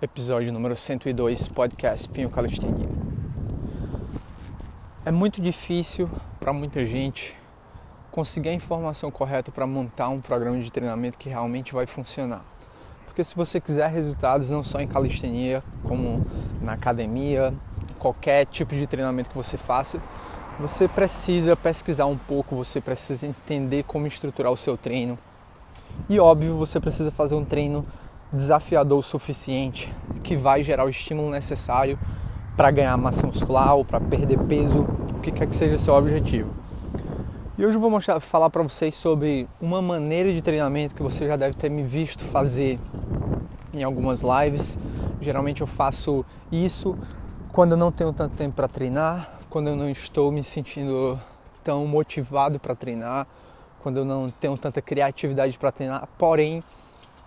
episódio número 102, podcast Pinho Calistenia. É muito difícil para muita gente conseguir a informação correta para montar um programa de treinamento que realmente vai funcionar. Porque se você quiser resultados não só em calistenia, como na academia, qualquer tipo de treinamento que você faça, você precisa pesquisar um pouco, você precisa entender como estruturar o seu treino. E óbvio, você precisa fazer um treino desafiador o suficiente que vai gerar o estímulo necessário para ganhar massa muscular ou para perder peso, o que quer que seja seu objetivo. E hoje eu vou mostrar, falar para vocês sobre uma maneira de treinamento que você já deve ter me visto fazer em algumas lives. Geralmente eu faço isso quando eu não tenho tanto tempo para treinar, quando eu não estou me sentindo tão motivado para treinar, quando eu não tenho tanta criatividade para treinar. Porém,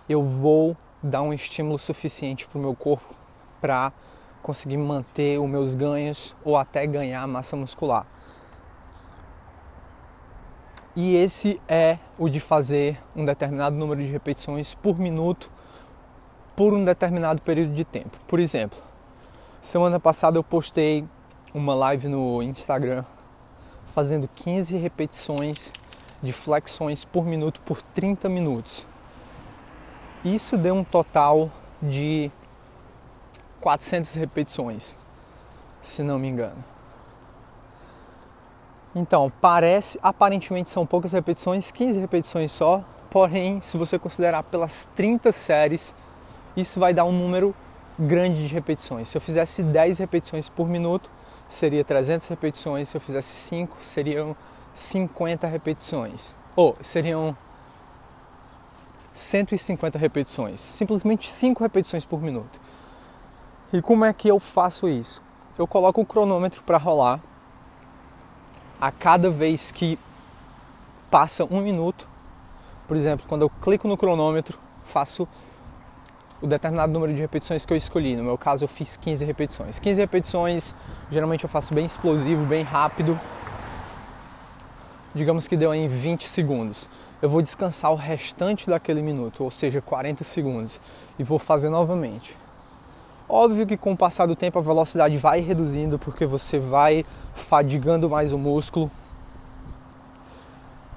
eu vou dar um estímulo suficiente para o meu corpo para conseguir manter os meus ganhos ou até ganhar massa muscular. E esse é o de fazer um determinado número de repetições por minuto por um determinado período de tempo. Por exemplo, semana passada eu postei uma live no Instagram fazendo 15 repetições de flexões por minuto por 30 minutos. Isso deu um total de 400 repetições, se não me engano. Então, parece, aparentemente são poucas repetições, 15 repetições só, porém, se você considerar pelas 30 séries, isso vai dar um número grande de repetições. Se eu fizesse 10 repetições por minuto, seria 300 repetições, se eu fizesse 5, seriam 50 repetições. Ou seriam 150 repetições, simplesmente 5 repetições por minuto. E como é que eu faço isso? Eu coloco o cronômetro para rolar a cada vez que passa um minuto. Por exemplo, quando eu clico no cronômetro, faço o determinado número de repetições que eu escolhi. No meu caso, eu fiz 15 repetições. 15 repetições, geralmente eu faço bem explosivo, bem rápido. Digamos que deu em 20 segundos eu vou descansar o restante daquele minuto, ou seja, 40 segundos, e vou fazer novamente. Óbvio que com o passar do tempo a velocidade vai reduzindo porque você vai fadigando mais o músculo.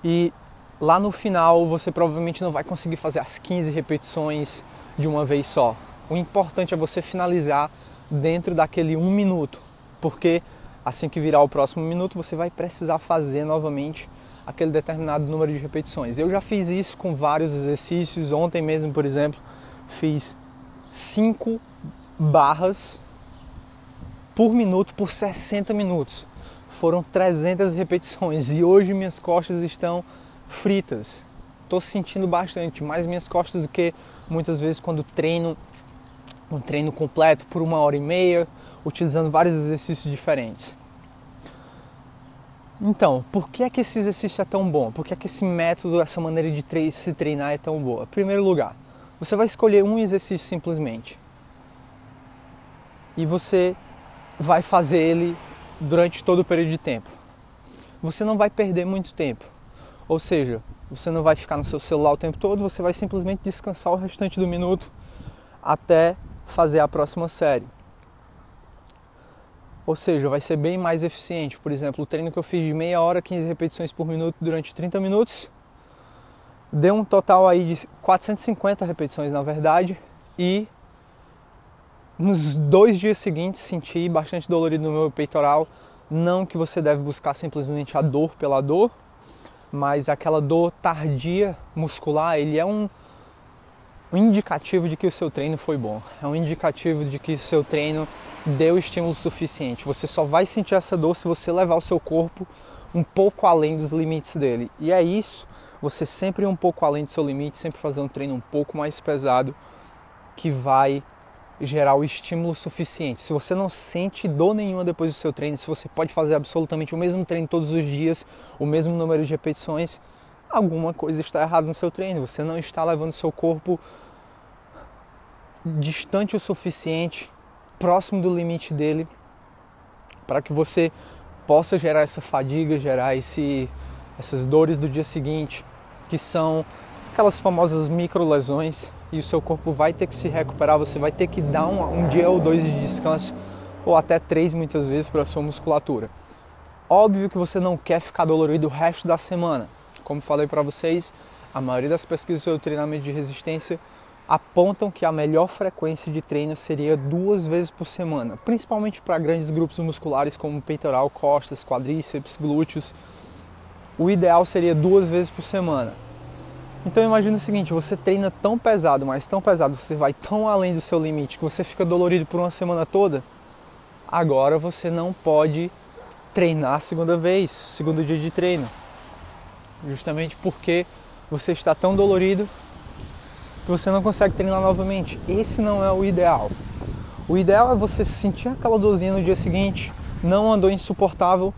E lá no final você provavelmente não vai conseguir fazer as 15 repetições de uma vez só. O importante é você finalizar dentro daquele um minuto, porque assim que virar o próximo minuto você vai precisar fazer novamente aquele determinado número de repetições. Eu já fiz isso com vários exercícios. Ontem mesmo, por exemplo, fiz 5 barras por minuto por 60 minutos. Foram 300 repetições e hoje minhas costas estão fritas. Estou sentindo bastante, mais minhas costas do que muitas vezes quando treino um treino completo por uma hora e meia, utilizando vários exercícios diferentes. Então, por que é que esse exercício é tão bom? Por que é que esse método, essa maneira de se treinar é tão boa? Em primeiro lugar, você vai escolher um exercício simplesmente. E você vai fazer ele durante todo o período de tempo. Você não vai perder muito tempo. Ou seja, você não vai ficar no seu celular o tempo todo, você vai simplesmente descansar o restante do minuto até fazer a próxima série. Ou seja, vai ser bem mais eficiente. Por exemplo, o treino que eu fiz de meia hora, 15 repetições por minuto durante 30 minutos, deu um total aí de 450 repetições na verdade, e nos dois dias seguintes senti bastante dolorido no meu peitoral. Não que você deve buscar simplesmente a dor pela dor, mas aquela dor tardia muscular, ele é um um indicativo de que o seu treino foi bom, é um indicativo de que o seu treino deu estímulo suficiente. Você só vai sentir essa dor se você levar o seu corpo um pouco além dos limites dele. E é isso, você sempre um pouco além do seu limite, sempre fazer um treino um pouco mais pesado que vai gerar o estímulo suficiente. Se você não sente dor nenhuma depois do seu treino, se você pode fazer absolutamente o mesmo treino todos os dias, o mesmo número de repetições, alguma coisa está errada no seu treino. Você não está levando seu corpo distante o suficiente, próximo do limite dele, para que você possa gerar essa fadiga, gerar esse, essas dores do dia seguinte, que são aquelas famosas micro lesões e o seu corpo vai ter que se recuperar, você vai ter que dar um, um dia ou dois de descanso, ou até três muitas vezes para a sua musculatura. Óbvio que você não quer ficar dolorido o resto da semana. Como falei para vocês, a maioria das pesquisas sobre treinamento de resistência apontam que a melhor frequência de treino seria duas vezes por semana, principalmente para grandes grupos musculares como peitoral, costas, quadríceps, glúteos. O ideal seria duas vezes por semana. Então imagine o seguinte, você treina tão pesado, mas tão pesado, você vai tão além do seu limite que você fica dolorido por uma semana toda. Agora você não pode treinar a segunda vez, segundo dia de treino. Justamente porque você está tão dolorido que você não consegue treinar novamente. Esse não é o ideal. O ideal é você sentir aquela dorzinha no dia seguinte, não andou insuportável,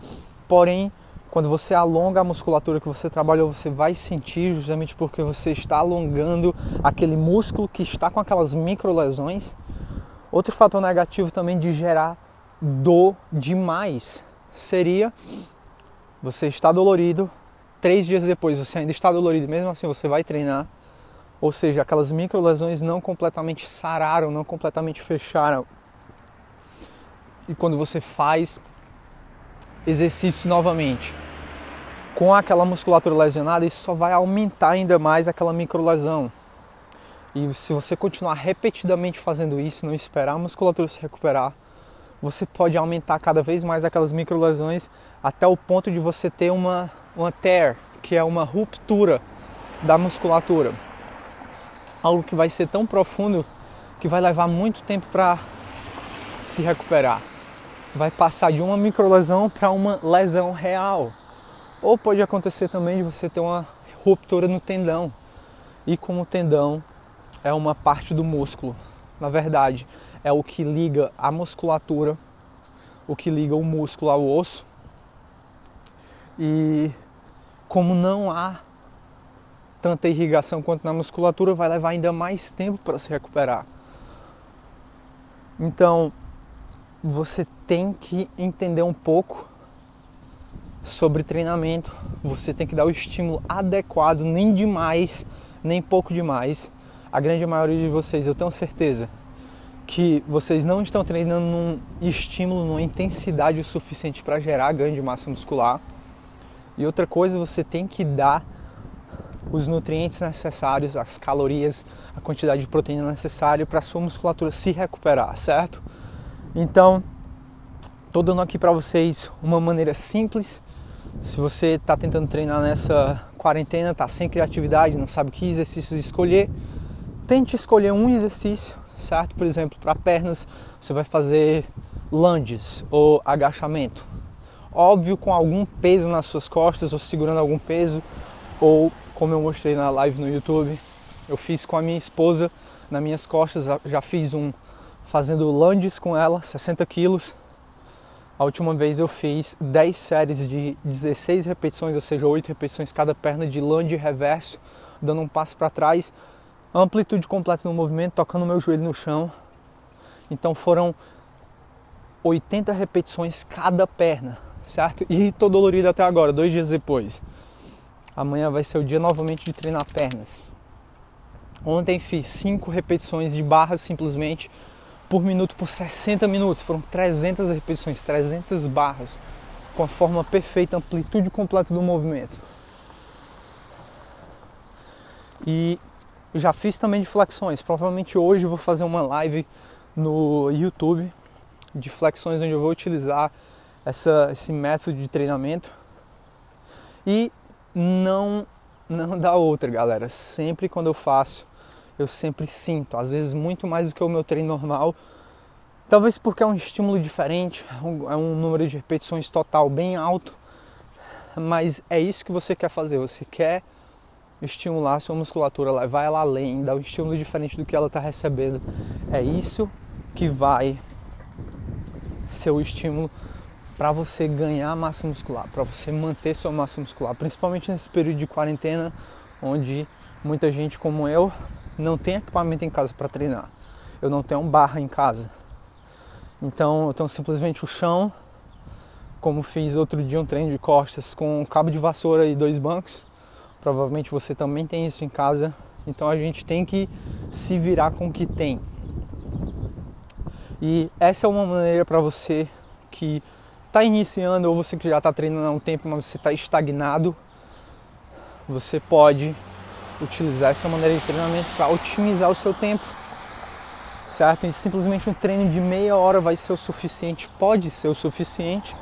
porém quando você alonga a musculatura que você trabalhou, você vai sentir justamente porque você está alongando aquele músculo que está com aquelas micro lesões. Outro fator negativo também de gerar dor demais seria você está dolorido, três dias depois você ainda está dolorido, mesmo assim você vai treinar, ou seja, aquelas micro lesões não completamente sararam, não completamente fecharam. E quando você faz exercício novamente com aquela musculatura lesionada, isso só vai aumentar ainda mais aquela microlesão. E se você continuar repetidamente fazendo isso, não esperar a musculatura se recuperar, você pode aumentar cada vez mais aquelas microlesões até o ponto de você ter uma, uma tear, que é uma ruptura da musculatura. Algo que vai ser tão profundo que vai levar muito tempo para se recuperar vai passar de uma microlesão para uma lesão real. Ou pode acontecer também de você ter uma ruptura no tendão. E como o tendão é uma parte do músculo, na verdade, é o que liga a musculatura, o que liga o músculo ao osso. E como não há tanta irrigação quanto na musculatura, vai levar ainda mais tempo para se recuperar. Então, você tem que entender um pouco sobre treinamento. Você tem que dar o estímulo adequado, nem demais, nem pouco demais. A grande maioria de vocês, eu tenho certeza, que vocês não estão treinando num estímulo, numa intensidade o suficiente para gerar ganho de massa muscular. E outra coisa, você tem que dar os nutrientes necessários, as calorias, a quantidade de proteína necessária para a sua musculatura se recuperar, certo? Então, estou dando aqui para vocês uma maneira simples. Se você está tentando treinar nessa quarentena, está sem criatividade, não sabe que exercícios escolher, tente escolher um exercício, certo? Por exemplo, para pernas, você vai fazer lunges ou agachamento. Óbvio, com algum peso nas suas costas ou segurando algum peso, ou como eu mostrei na live no YouTube, eu fiz com a minha esposa nas minhas costas, já fiz um fazendo lunges com ela, 60 quilos. A última vez eu fiz 10 séries de 16 repetições, ou seja, 8 repetições cada perna de lunge reverso, dando um passo para trás, amplitude completa no movimento, tocando meu joelho no chão. Então foram 80 repetições cada perna, certo? E tô dolorido até agora, dois dias depois. Amanhã vai ser o dia novamente de treinar pernas. Ontem fiz 5 repetições de barras simplesmente por minuto por 60 minutos. Foram 300 repetições, 300 barras, com a forma perfeita, amplitude completa do movimento. E já fiz também de flexões. Provavelmente hoje vou fazer uma live no YouTube de flexões onde eu vou utilizar essa, esse método de treinamento. E não não dá outra, galera. Sempre quando eu faço eu sempre sinto, às vezes muito mais do que o meu treino normal. Talvez porque é um estímulo diferente, é um número de repetições total bem alto, mas é isso que você quer fazer. Você quer estimular a sua musculatura, levar ela além, dar um estímulo diferente do que ela está recebendo. É isso que vai ser o estímulo para você ganhar massa muscular, para você manter sua massa muscular, principalmente nesse período de quarentena, onde muita gente como eu não tenho equipamento em casa para treinar. Eu não tenho barra em casa. Então eu tenho simplesmente o chão, como fiz outro dia um treino de costas com um cabo de vassoura e dois bancos. Provavelmente você também tem isso em casa Então a gente tem que se virar com o que tem. E essa é uma maneira para você que está iniciando ou você que já está treinando há um tempo, mas você está estagnado, você pode utilizar essa maneira de treinamento para otimizar o seu tempo, certo? E simplesmente um treino de meia hora vai ser o suficiente, pode ser o suficiente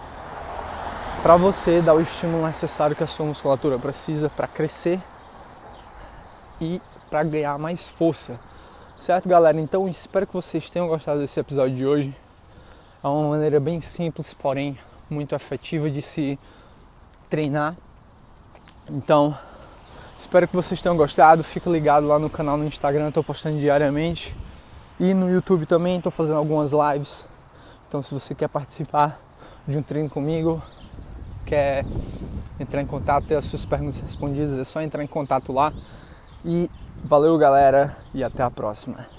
para você dar o estímulo necessário que a sua musculatura precisa para crescer e para ganhar mais força. Certo, galera? Então espero que vocês tenham gostado desse episódio de hoje. É uma maneira bem simples, porém muito efetiva de se treinar. Então, espero que vocês tenham gostado. Fica ligado lá no canal no Instagram, estou postando diariamente. E no YouTube também estou fazendo algumas lives. Então, se você quer participar de um treino comigo, quer entrar em contato, ter as suas perguntas respondidas, é só entrar em contato lá. E valeu, galera, e até a próxima.